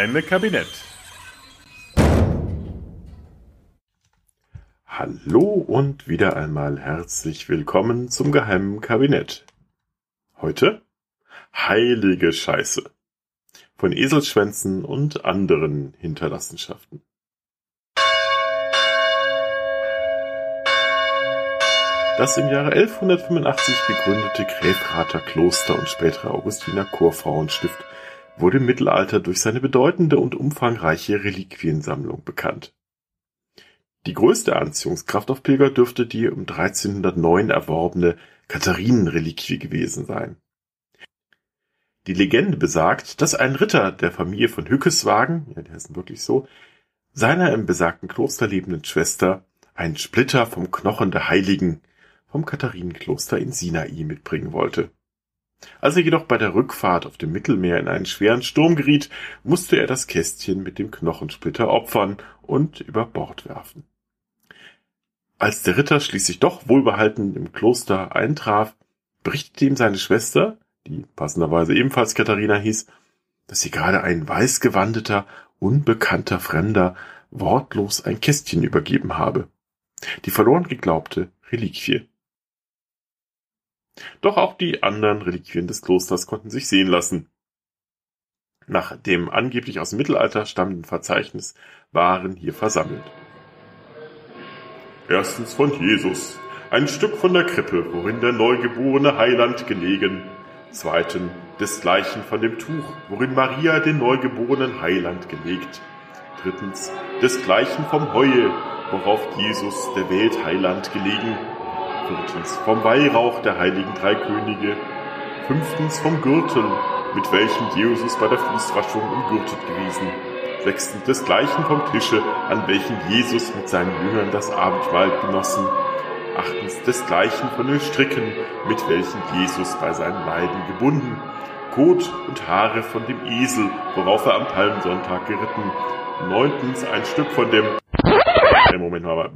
Geheime Kabinett. Hallo und wieder einmal herzlich willkommen zum geheimen Kabinett. Heute heilige Scheiße von Eselschwänzen und anderen Hinterlassenschaften. Das im Jahre 1185 gegründete Gräfrather Kloster und spätere Augustiner Chorfrauenstift wurde im Mittelalter durch seine bedeutende und umfangreiche Reliquiensammlung bekannt. Die größte Anziehungskraft auf Pilger dürfte die um 1309 erworbene Katharinenreliquie gewesen sein. Die Legende besagt, dass ein Ritter der Familie von Hückeswagen, ja, die heißen wirklich so, seiner im besagten Kloster lebenden Schwester einen Splitter vom Knochen der Heiligen vom Katharinenkloster in Sinai mitbringen wollte. Als er jedoch bei der Rückfahrt auf dem Mittelmeer in einen schweren Sturm geriet, musste er das Kästchen mit dem Knochensplitter opfern und über Bord werfen. Als der Ritter schließlich doch wohlbehalten im Kloster eintraf, berichtete ihm seine Schwester, die passenderweise ebenfalls Katharina hieß, dass sie gerade ein weißgewandeter, unbekannter Fremder wortlos ein Kästchen übergeben habe. Die verloren geglaubte Reliquie. Doch auch die anderen Reliquien des Klosters konnten sich sehen lassen. Nach dem angeblich aus dem Mittelalter stammenden Verzeichnis waren hier versammelt. Erstens von Jesus, ein Stück von der Krippe, worin der neugeborene Heiland gelegen. Zweitens desgleichen von dem Tuch, worin Maria den neugeborenen Heiland gelegt. Drittens desgleichen vom Heue, worauf Jesus der Welt Heiland gelegen Viertens vom Weihrauch der heiligen drei Könige. Fünftens vom Gürtel, mit welchem Jesus bei der Fußwaschung umgürtet gewesen. Sechstens desgleichen vom Tische, an welchem Jesus mit seinen Jüngern das Abendmahl genossen. Achtens desgleichen von den Stricken, mit welchen Jesus bei seinen Leiden gebunden. Kot und Haare von dem Esel, worauf er am Palmsonntag geritten. Neuntens ein Stück von dem... Moment mal,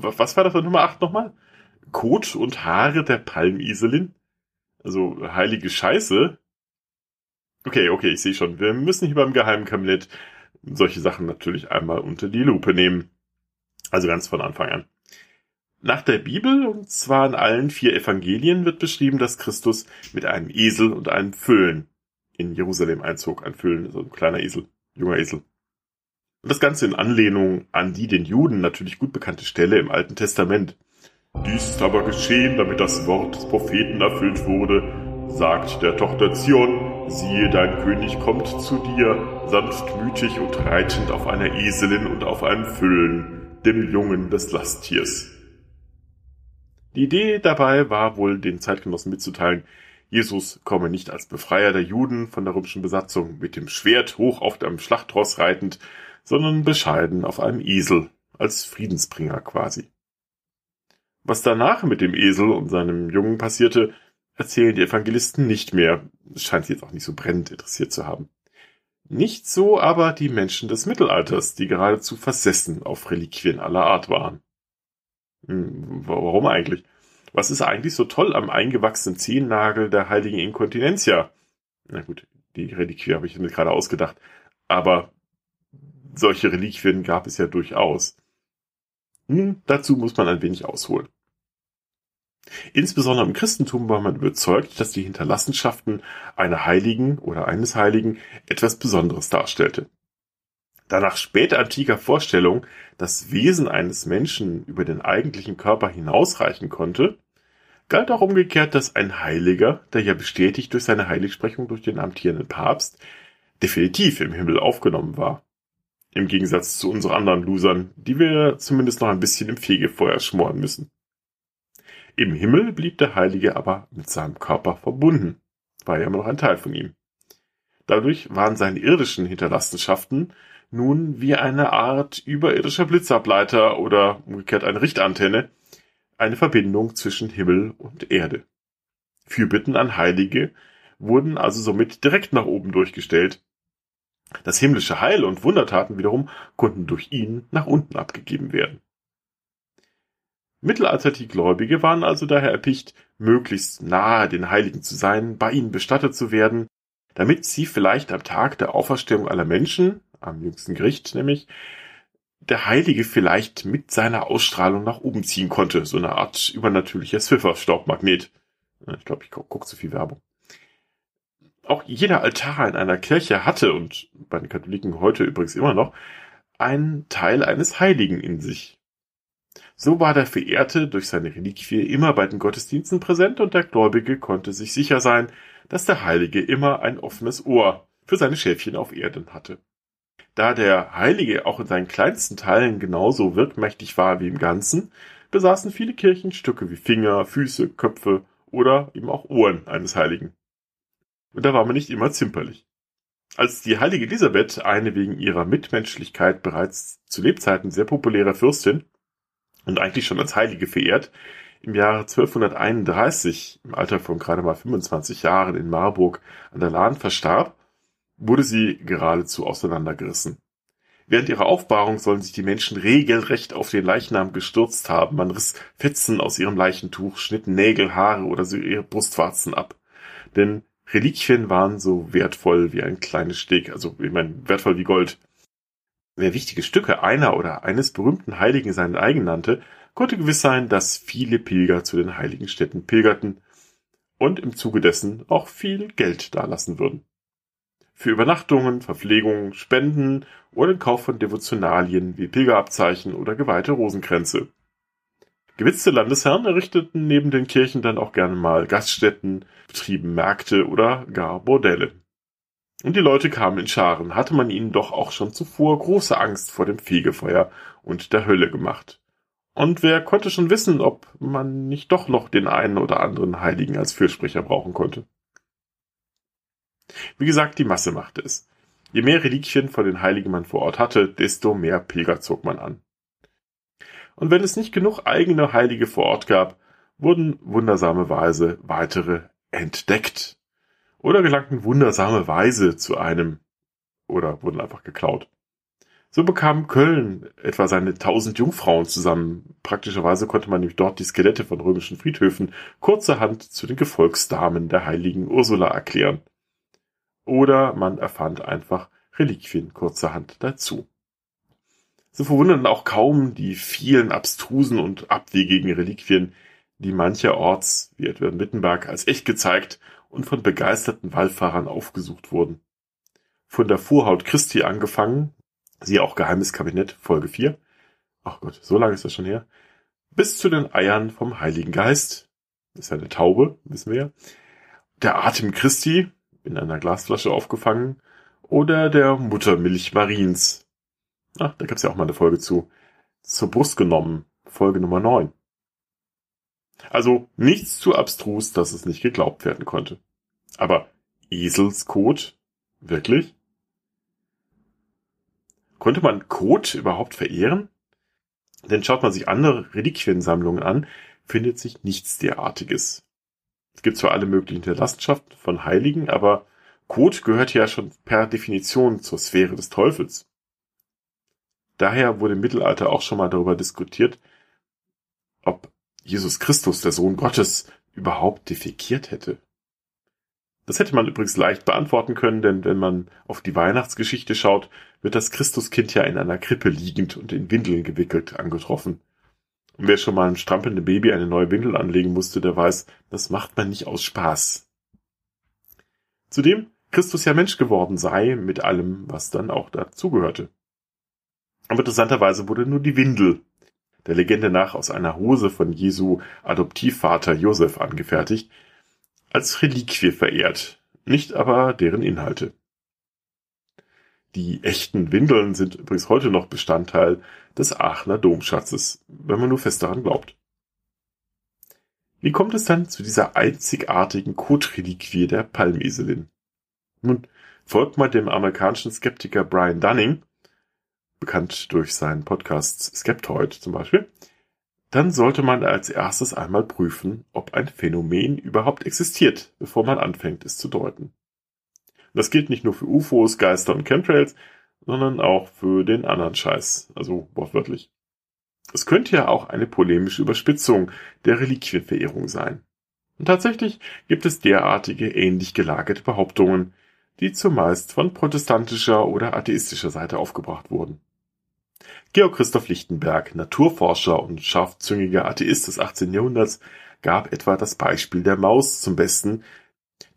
was war das für Nummer acht nochmal? Kot und Haare der Palmiselin? Also heilige Scheiße? Okay, okay, ich sehe schon. Wir müssen hier beim geheimen Kabinett solche Sachen natürlich einmal unter die Lupe nehmen. Also ganz von Anfang an. Nach der Bibel, und zwar in allen vier Evangelien, wird beschrieben, dass Christus mit einem Esel und einem Füllen in Jerusalem einzog. Ein Füllen, so ein kleiner Esel, junger Esel. Und das Ganze in Anlehnung an die den Juden natürlich gut bekannte Stelle im Alten Testament. Dies ist aber geschehen, damit das Wort des Propheten erfüllt wurde, sagt der Tochter Zion, siehe, dein König kommt zu dir, sanftmütig und reitend auf einer Eselin und auf einem Füllen, dem Jungen des Lasttiers. Die Idee dabei war wohl den Zeitgenossen mitzuteilen, Jesus komme nicht als Befreier der Juden von der römischen Besatzung mit dem Schwert hoch auf einem Schlachtross reitend, sondern bescheiden auf einem Esel, als Friedensbringer quasi. Was danach mit dem Esel und seinem Jungen passierte, erzählen die Evangelisten nicht mehr. Es scheint sie jetzt auch nicht so brennend interessiert zu haben. Nicht so aber die Menschen des Mittelalters, die geradezu versessen auf Reliquien aller Art waren. Hm, warum eigentlich? Was ist eigentlich so toll am eingewachsenen Zehennagel der heiligen Inkontinentia? Na gut, die Reliquie habe ich mir gerade ausgedacht. Aber solche Reliquien gab es ja durchaus. Hm, dazu muss man ein wenig ausholen. Insbesondere im Christentum war man überzeugt, dass die Hinterlassenschaften einer Heiligen oder eines Heiligen etwas Besonderes darstellte. Da nach spätantiker Vorstellung das Wesen eines Menschen über den eigentlichen Körper hinausreichen konnte, galt auch umgekehrt, dass ein Heiliger, der ja bestätigt durch seine Heiligsprechung durch den amtierenden Papst, definitiv im Himmel aufgenommen war. Im Gegensatz zu unseren anderen Losern, die wir zumindest noch ein bisschen im Fegefeuer schmoren müssen. Im Himmel blieb der Heilige aber mit seinem Körper verbunden, war ja immer noch ein Teil von ihm. Dadurch waren seine irdischen Hinterlassenschaften nun wie eine Art überirdischer Blitzableiter oder umgekehrt eine Richtantenne, eine Verbindung zwischen Himmel und Erde. Fürbitten an Heilige wurden also somit direkt nach oben durchgestellt. Das himmlische Heil und Wundertaten wiederum konnten durch ihn nach unten abgegeben werden. Mittelalter Gläubige waren also daher erpicht, möglichst nahe den Heiligen zu sein, bei ihnen bestattet zu werden, damit sie vielleicht am Tag der Auferstehung aller Menschen, am jüngsten Gericht nämlich, der Heilige vielleicht mit seiner Ausstrahlung nach oben ziehen konnte. So eine Art übernatürlicher Swiffer-Staubmagnet. Ich glaube, ich gucke guck zu viel Werbung. Auch jeder Altar in einer Kirche hatte, und bei den Katholiken heute übrigens immer noch, einen Teil eines Heiligen in sich. So war der Verehrte durch seine Reliquie immer bei den Gottesdiensten präsent und der Gläubige konnte sich sicher sein, dass der Heilige immer ein offenes Ohr für seine Schäfchen auf Erden hatte. Da der Heilige auch in seinen kleinsten Teilen genauso wirkmächtig war wie im Ganzen, besaßen viele Kirchen Stücke wie Finger, Füße, Köpfe oder eben auch Ohren eines Heiligen. Und da war man nicht immer zimperlich. Als die heilige Elisabeth, eine wegen ihrer Mitmenschlichkeit bereits zu Lebzeiten sehr populäre Fürstin und eigentlich schon als Heilige verehrt, im Jahre 1231, im Alter von gerade mal 25 Jahren in Marburg an der Lahn verstarb, wurde sie geradezu auseinandergerissen. Während ihrer Aufbahrung sollen sich die Menschen regelrecht auf den Leichnam gestürzt haben. Man riss Fetzen aus ihrem Leichentuch, schnitt Nägel, Haare oder so ihre Brustwarzen ab. Denn Reliquien waren so wertvoll wie ein kleines Steg, also ich meine, wertvoll wie Gold. Wer wichtige Stücke einer oder eines berühmten Heiligen seinen eigen nannte, konnte gewiss sein, dass viele Pilger zu den heiligen Städten pilgerten und im Zuge dessen auch viel Geld dalassen würden für Übernachtungen, Verpflegung, Spenden oder den Kauf von Devotionalien wie Pilgerabzeichen oder geweihte Rosenkränze. Gewitzte Landesherren errichteten neben den Kirchen dann auch gerne mal Gaststätten, betrieben Märkte oder gar Bordelle. Und die Leute kamen in Scharen, hatte man ihnen doch auch schon zuvor große Angst vor dem Fegefeuer und der Hölle gemacht. Und wer konnte schon wissen, ob man nicht doch noch den einen oder anderen Heiligen als Fürsprecher brauchen konnte? Wie gesagt, die Masse machte es. Je mehr Reliquien von den Heiligen man vor Ort hatte, desto mehr Pilger zog man an. Und wenn es nicht genug eigene Heilige vor Ort gab, wurden wundersame Weise weitere entdeckt. Oder gelangten wundersame Weise zu einem. Oder wurden einfach geklaut. So bekam Köln etwa seine tausend Jungfrauen zusammen. Praktischerweise konnte man nämlich dort die Skelette von römischen Friedhöfen kurzerhand zu den Gefolgsdamen der heiligen Ursula erklären oder man erfand einfach Reliquien kurzerhand dazu. So verwunderten auch kaum die vielen abstrusen und abwegigen Reliquien, die mancherorts, wie etwa in Wittenberg, als echt gezeigt und von begeisterten Wallfahrern aufgesucht wurden. Von der Vorhaut Christi angefangen, siehe auch Geheimes Kabinett, Folge 4, ach Gott, so lange ist das schon her, bis zu den Eiern vom Heiligen Geist, ist eine Taube, wissen wir ja, der Atem Christi, in einer Glasflasche aufgefangen oder der Muttermilch Mariens. Ach, da gibt's ja auch mal eine Folge zu. Zur Brust genommen, Folge Nummer 9. Also nichts zu abstrus, dass es nicht geglaubt werden konnte. Aber Eselskot? Wirklich? Konnte man Kot überhaupt verehren? Denn schaut man sich andere Reliquiensammlungen an, findet sich nichts derartiges. Es gibt zwar alle möglichen Hinterlassenschaften von Heiligen, aber Kot gehört ja schon per Definition zur Sphäre des Teufels. Daher wurde im Mittelalter auch schon mal darüber diskutiert, ob Jesus Christus, der Sohn Gottes, überhaupt defekiert hätte. Das hätte man übrigens leicht beantworten können, denn wenn man auf die Weihnachtsgeschichte schaut, wird das Christuskind ja in einer Krippe liegend und in Windeln gewickelt angetroffen. Und wer schon mal einem strampelnden Baby eine neue Windel anlegen musste, der weiß, das macht man nicht aus Spaß. Zudem Christus ja Mensch geworden sei, mit allem, was dann auch dazugehörte. Aber interessanterweise wurde nur die Windel, der Legende nach aus einer Hose von Jesu Adoptivvater Josef angefertigt, als Reliquie verehrt, nicht aber deren Inhalte. Die echten Windeln sind übrigens heute noch Bestandteil des Aachener Domschatzes, wenn man nur fest daran glaubt. Wie kommt es dann zu dieser einzigartigen Kotreliquie der Palmeselin? Nun, folgt mal dem amerikanischen Skeptiker Brian Dunning, bekannt durch seinen Podcast Skeptoid zum Beispiel, dann sollte man als erstes einmal prüfen, ob ein Phänomen überhaupt existiert, bevor man anfängt, es zu deuten. das gilt nicht nur für UFOs, Geister und Chemtrails, sondern auch für den anderen Scheiß, also wortwörtlich. Es könnte ja auch eine polemische Überspitzung der Reliquienverehrung sein. Und tatsächlich gibt es derartige ähnlich gelagerte Behauptungen, die zumeist von protestantischer oder atheistischer Seite aufgebracht wurden. Georg Christoph Lichtenberg, Naturforscher und scharfzüngiger Atheist des 18. Jahrhunderts, gab etwa das Beispiel der Maus zum Besten,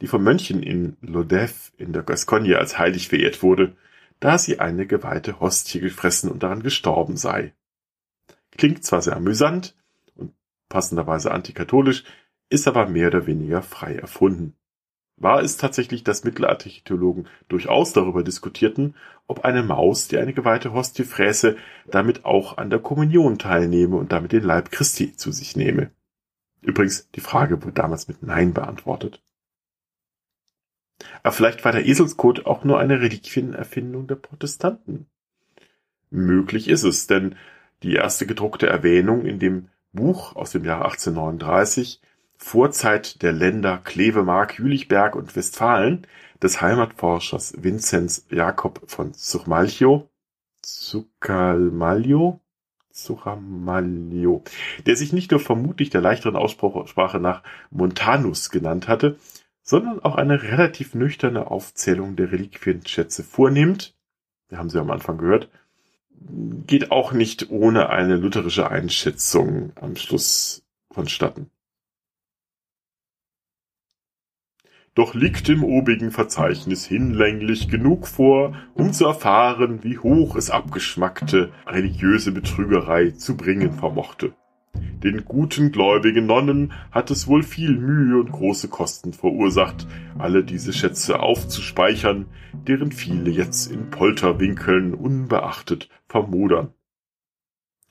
die von Mönchen in Lodève in der Gascogne als heilig verehrt wurde, da sie eine geweihte Hostie gefressen und daran gestorben sei. Klingt zwar sehr amüsant und passenderweise antikatholisch, ist aber mehr oder weniger frei erfunden. War es tatsächlich, dass mittelalterliche Theologen durchaus darüber diskutierten, ob eine Maus, die eine geweihte Hostie fräße, damit auch an der Kommunion teilnehme und damit den Leib Christi zu sich nehme. Übrigens, die Frage wurde damals mit Nein beantwortet. Aber vielleicht war der Eselskot auch nur eine Reliquienerfindung der Protestanten. Möglich ist es, denn die erste gedruckte Erwähnung in dem Buch aus dem Jahr 1839 Vorzeit der Länder Klevemark, Jülichberg und Westfalen des Heimatforschers Vinzenz Jakob von Zuchmalcho, Zucalmaglio, Zucalmaglio, der sich nicht nur vermutlich der leichteren Aussprache nach Montanus genannt hatte, sondern auch eine relativ nüchterne Aufzählung der Reliquienschätze vornimmt. Wir haben sie am Anfang gehört. Geht auch nicht ohne eine lutherische Einschätzung am Schluss vonstatten. Doch liegt im obigen Verzeichnis hinlänglich genug vor, um zu erfahren, wie hoch es abgeschmackte religiöse Betrügerei zu bringen vermochte. Den guten gläubigen Nonnen hat es wohl viel Mühe und große Kosten verursacht, alle diese Schätze aufzuspeichern, deren viele jetzt in Polterwinkeln unbeachtet vermodern.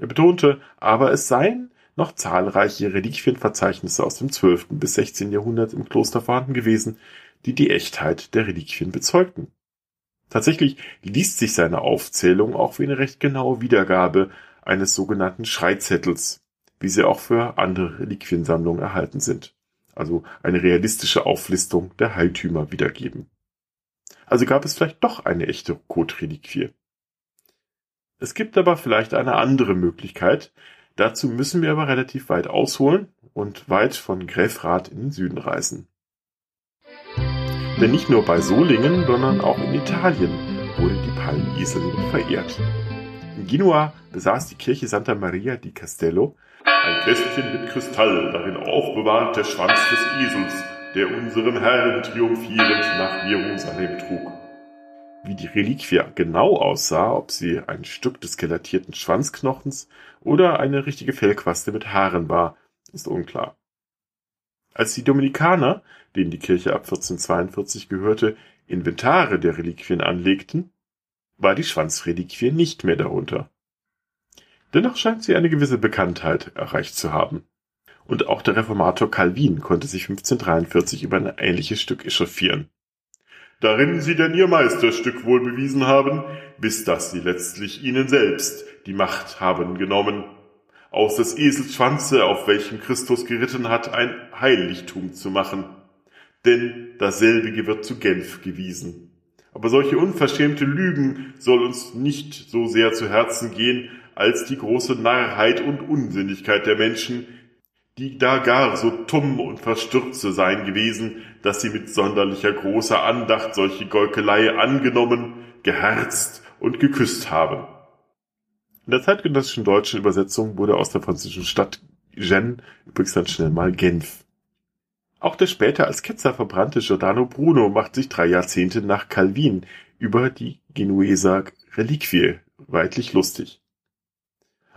Er betonte, aber es seien noch zahlreiche Reliquienverzeichnisse aus dem 12. bis 16. Jahrhundert im Kloster vorhanden gewesen, die die Echtheit der Reliquien bezeugten. Tatsächlich liest sich seine Aufzählung auch wie eine recht genaue Wiedergabe eines sogenannten Schreizettels, wie sie auch für andere Reliquiensammlungen erhalten sind. Also eine realistische Auflistung der Heiltümer wiedergeben. Also gab es vielleicht doch eine echte Kotreliquie. Es gibt aber vielleicht eine andere Möglichkeit, Dazu müssen wir aber relativ weit ausholen und weit von Grefrath in den Süden reisen. Denn nicht nur bei Solingen, sondern auch in Italien wurde die Palmeselin verehrt. In Genua besaß die Kirche Santa Maria di Castello ein Kästchen mit Kristall, darin aufbewahrt der Schwanz des Esels, der unserem Herrn triumphierend nach Jerusalem trug. Wie die Reliquie genau aussah, ob sie ein Stück des skelettierten Schwanzknochens oder eine richtige Fellquaste mit Haaren war, ist unklar. Als die Dominikaner, denen die Kirche ab 1442 gehörte, Inventare der Reliquien anlegten, war die Schwanzreliquie nicht mehr darunter. Dennoch scheint sie eine gewisse Bekanntheit erreicht zu haben. Und auch der Reformator Calvin konnte sich 1543 über ein ähnliches Stück echauffieren darin sie denn ihr Meisterstück wohl bewiesen haben, bis dass sie letztlich ihnen selbst die Macht haben genommen, aus des Esels Schwanze, auf welchem Christus geritten hat, ein Heiligtum zu machen. Denn dasselbige wird zu Genf gewiesen. Aber solche unverschämte Lügen soll uns nicht so sehr zu Herzen gehen, als die große Narrheit und Unsinnigkeit der Menschen, die da gar so tumm und verstürze sein gewesen, dass sie mit sonderlicher großer Andacht solche Golkelei angenommen, geherzt und geküsst haben. In der zeitgenössischen deutschen Übersetzung wurde aus der französischen Stadt Gênes übrigens dann schnell mal Genf. Auch der später als Ketzer verbrannte Giordano Bruno macht sich drei Jahrzehnte nach Calvin über die Genueser Reliquie weitlich lustig.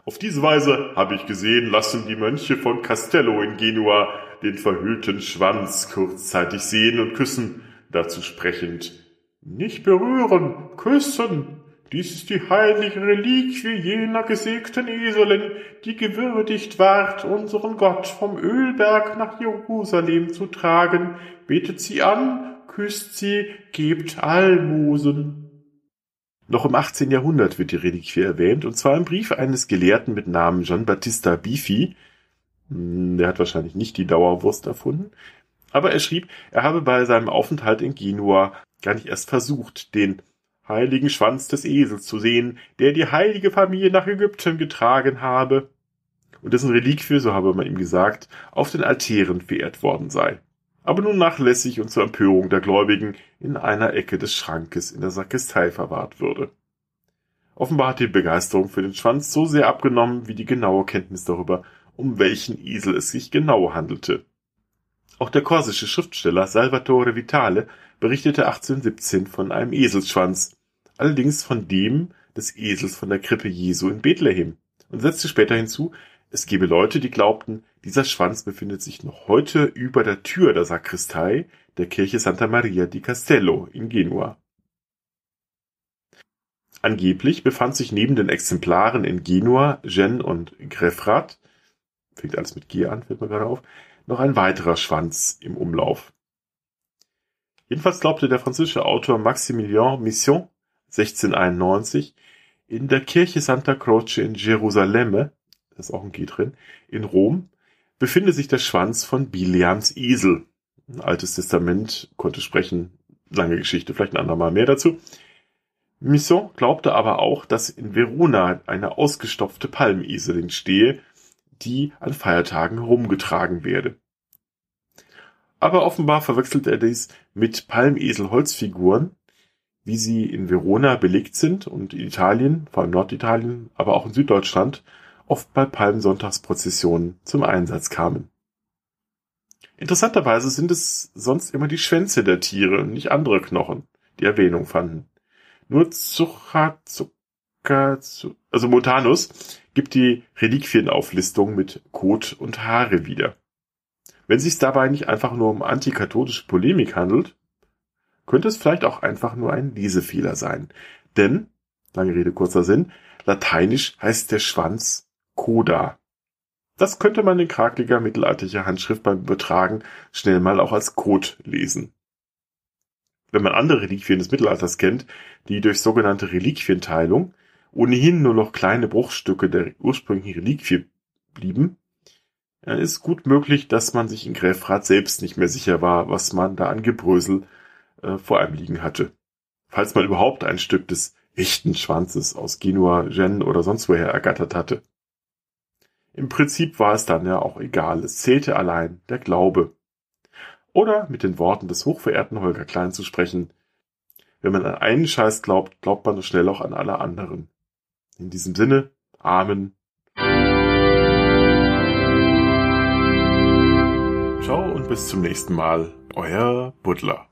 Auf diese Weise, habe ich gesehen, lassen die Mönche von Castello in Genua den verhüllten Schwanz kurzzeitig sehen und küssen, dazu sprechend Nicht berühren, küssen, dies ist die heilige Reliquie jener gesägten Eselin, die gewürdigt ward, unseren Gott vom Ölberg nach Jerusalem zu tragen. Betet sie an, küsst sie, gebt Almosen. Noch im 18. Jahrhundert wird die Reliquie erwähnt, und zwar im Brief eines Gelehrten mit Namen Gian Battista Bifi. Hm, der hat wahrscheinlich nicht die Dauerwurst erfunden. Aber er schrieb, er habe bei seinem Aufenthalt in Genua gar nicht erst versucht, den heiligen Schwanz des Esels zu sehen, der die heilige Familie nach Ägypten getragen habe, und dessen Reliquie, so habe man ihm gesagt, auf den Altären verehrt worden sei. Aber nun nachlässig und zur Empörung der Gläubigen in einer Ecke des Schrankes in der Sakristei verwahrt würde. Offenbar hat die Begeisterung für den Schwanz so sehr abgenommen wie die genaue Kenntnis darüber, um welchen Esel es sich genau handelte. Auch der korsische Schriftsteller Salvatore Vitale berichtete 1817 von einem Eselsschwanz, allerdings von dem des Esels von der Krippe Jesu in Bethlehem, und setzte später hinzu, es gebe Leute, die glaubten, dieser Schwanz befindet sich noch heute über der Tür der Sakristei der Kirche Santa Maria di Castello in Genua. Angeblich befand sich neben den Exemplaren in Genua, Gênes und Greffrath, fängt alles mit G an, fällt mir gerade auf, noch ein weiterer Schwanz im Umlauf. Jedenfalls glaubte der französische Autor Maximilien Mission 1691 in der Kirche Santa Croce in Gerusalemme, da ist auch ein G drin, in Rom, befinde sich der Schwanz von Bileams Esel. Ein altes Testament konnte sprechen, lange Geschichte, vielleicht ein andermal mehr dazu. Misson glaubte aber auch, dass in Verona eine ausgestopfte Palmeselin stehe, die an Feiertagen herumgetragen werde. Aber offenbar verwechselt er dies mit Palmesel-Holzfiguren, wie sie in Verona belegt sind und in Italien, vor allem Norditalien, aber auch in Süddeutschland, oft bei Palmsonntagsprozessionen zum Einsatz kamen. Interessanterweise sind es sonst immer die Schwänze der Tiere nicht andere Knochen, die Erwähnung fanden. Nur Zucca, also Montanus gibt die Reliquienauflistung mit Kot und Haare wieder. Wenn sich dabei nicht einfach nur um antikatholische Polemik handelt, könnte es vielleicht auch einfach nur ein Lesefehler sein. Denn, lange Rede, kurzer Sinn, lateinisch heißt der Schwanz Coda. Das könnte man in krakeliger mittelalterlicher Handschrift beim Übertragen schnell mal auch als Code lesen. Wenn man andere Reliquien des Mittelalters kennt, die durch sogenannte Reliquienteilung ohnehin nur noch kleine Bruchstücke der ursprünglichen Reliquie blieben, dann ist gut möglich, dass man sich in Gräfrath selbst nicht mehr sicher war, was man da an Gebrösel äh, vor einem liegen hatte. Falls man überhaupt ein Stück des echten Schwanzes aus Genua, Gen oder sonst woher ergattert hatte. Im Prinzip war es dann ja auch egal, es zählte allein der Glaube. Oder mit den Worten des hochverehrten Holger Klein zu sprechen, wenn man an einen Scheiß glaubt, glaubt man schnell auch an alle anderen. In diesem Sinne, Amen. Ciao und bis zum nächsten Mal, euer Butler.